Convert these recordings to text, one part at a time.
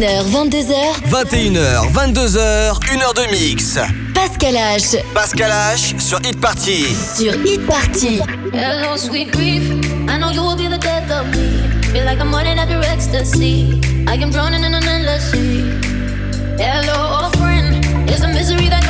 21h, 22h. 21h, 22h, 1h de mix. Pascal H. Pascal H sur Hit Party. Sur Hit Party. Hello, sweet grief. I know you will be the death of me. Feel like I'm running up your ecstasy. I am drowning in an endless sea. Hello, old friend. It's a misery that.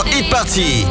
Sur Hit Party.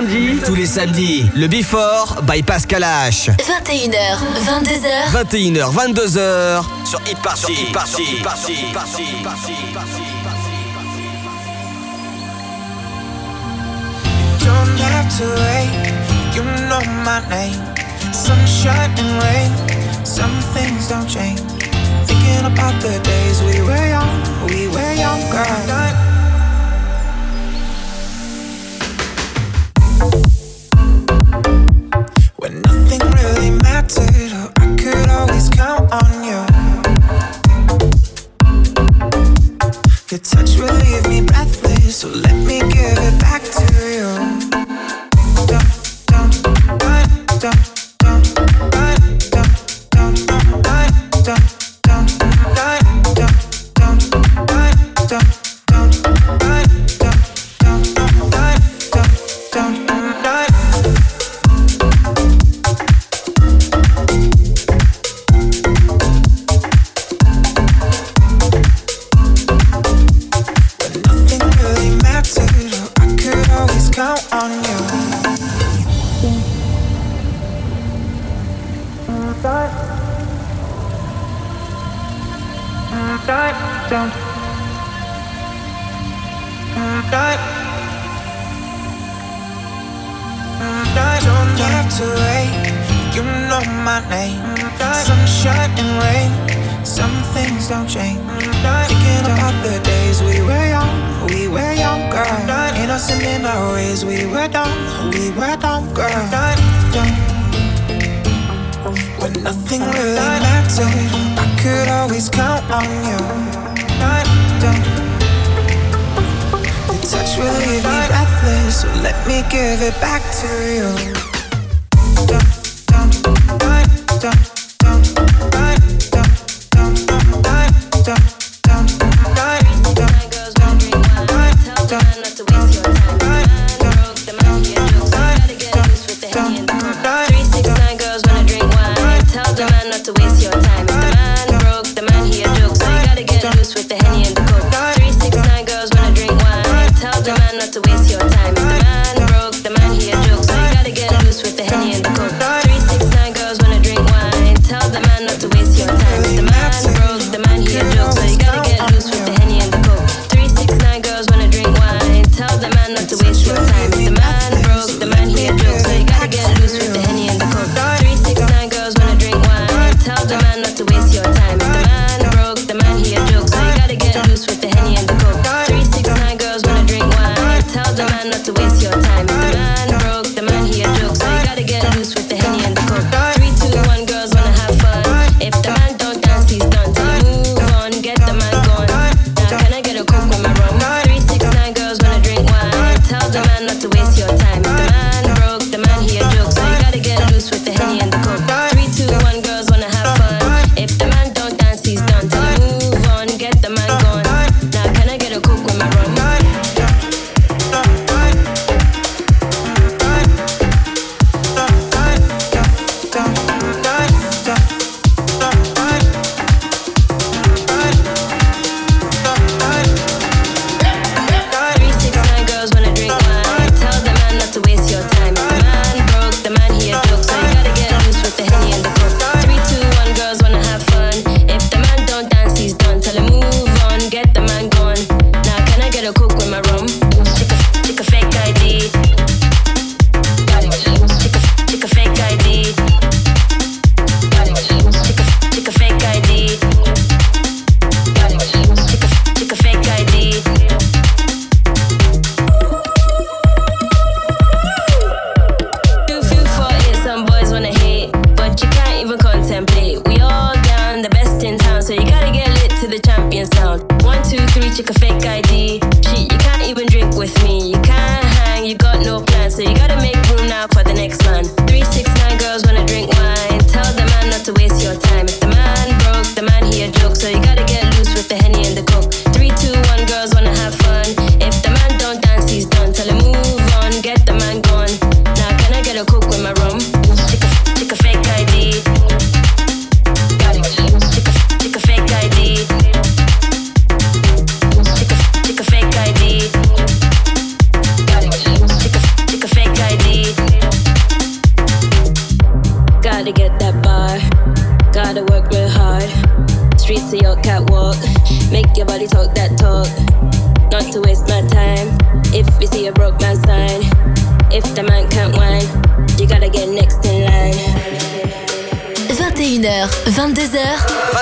Samedis. Tous les samedis. Le Before by Pascal H. 21h, 22h. 21h, 22h. Sur Hit Party. Sur Hit Party. Party. Party. Party. Don't have to wait. You know my name. Sunshine and rain. Some things don't change. Thinking about the days we were young. We were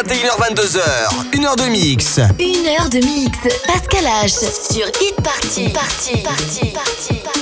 21h22h, 1h de mix. 1h de mix, Pascal H sur Hit Party. Party, party, party, party.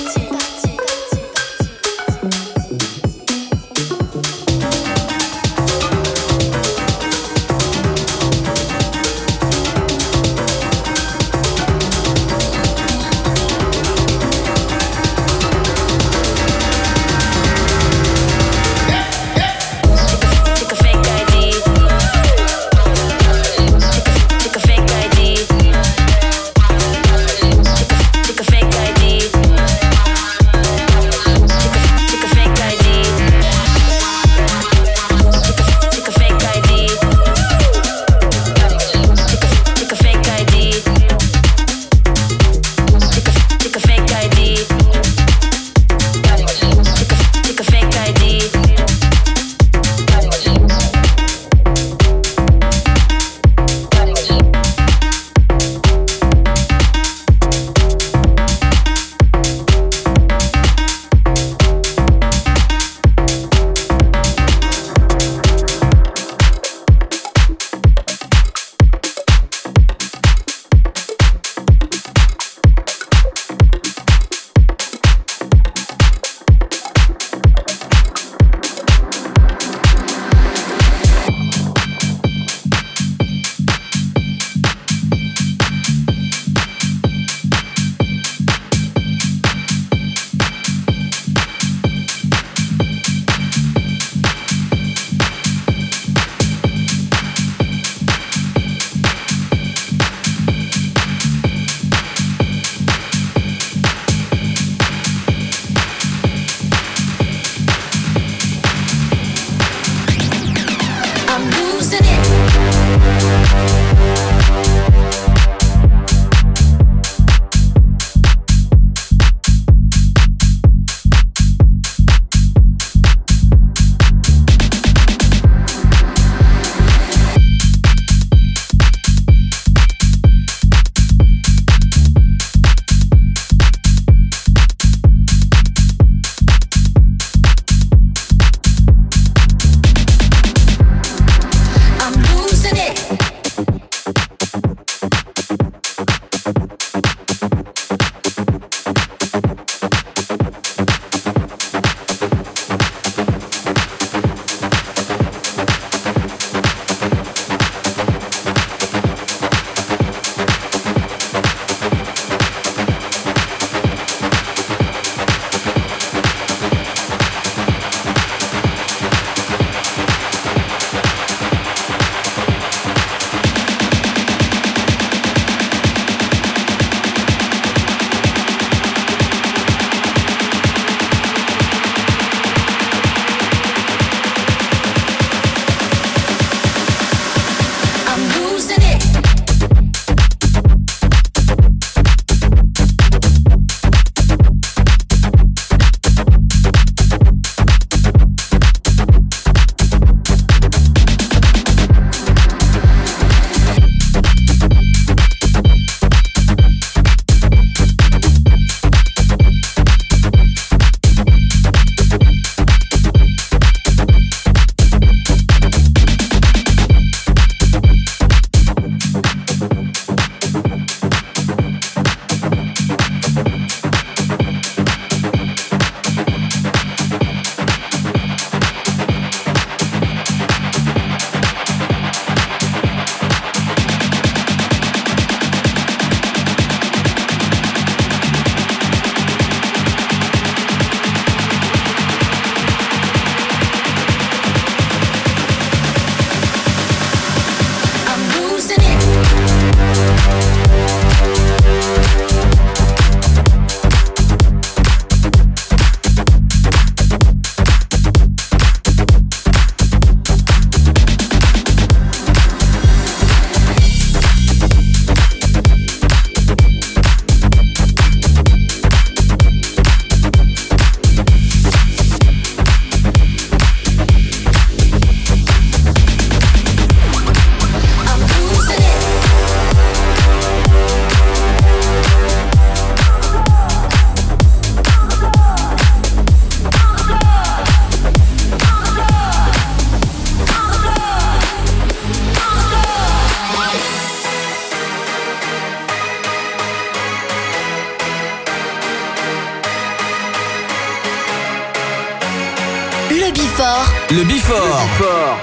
Bifort.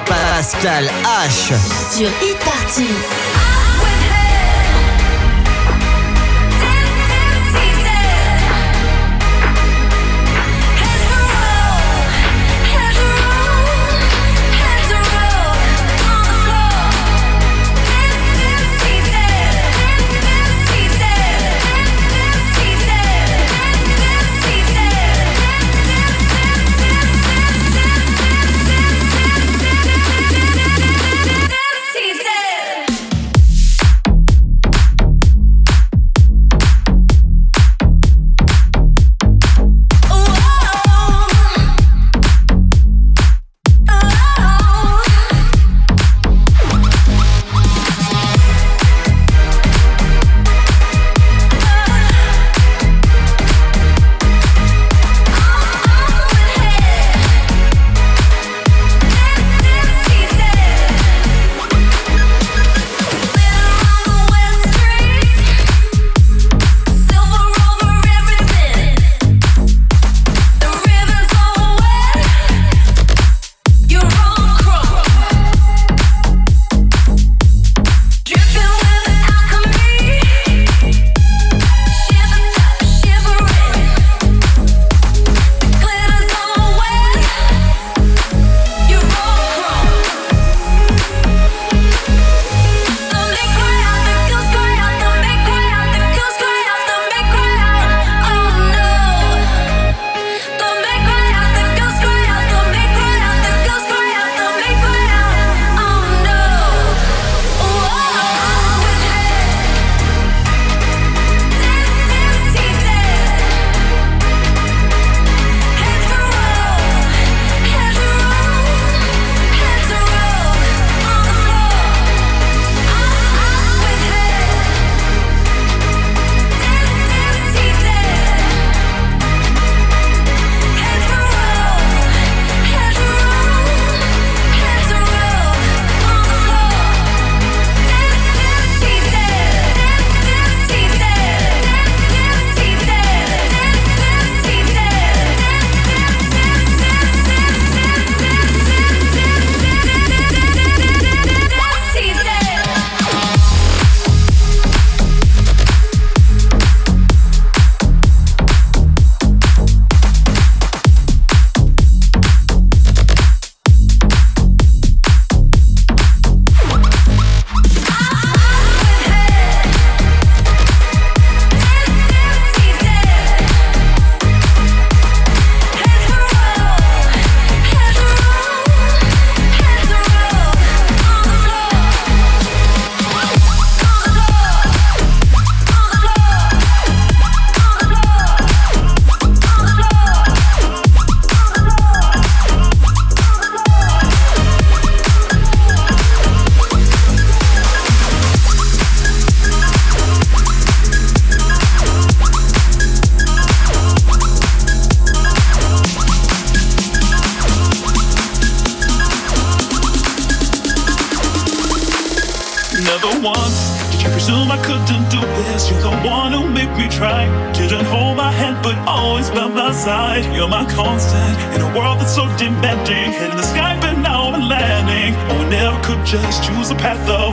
Pascal H. sur Hit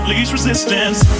least resistance.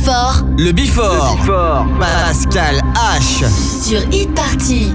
Bifort Le Bifort. Pascal H. sur Hit Party.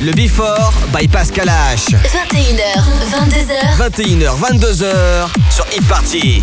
Le Before by Pascal H. 21h, 22h. 21h, 22h sur Hit Party.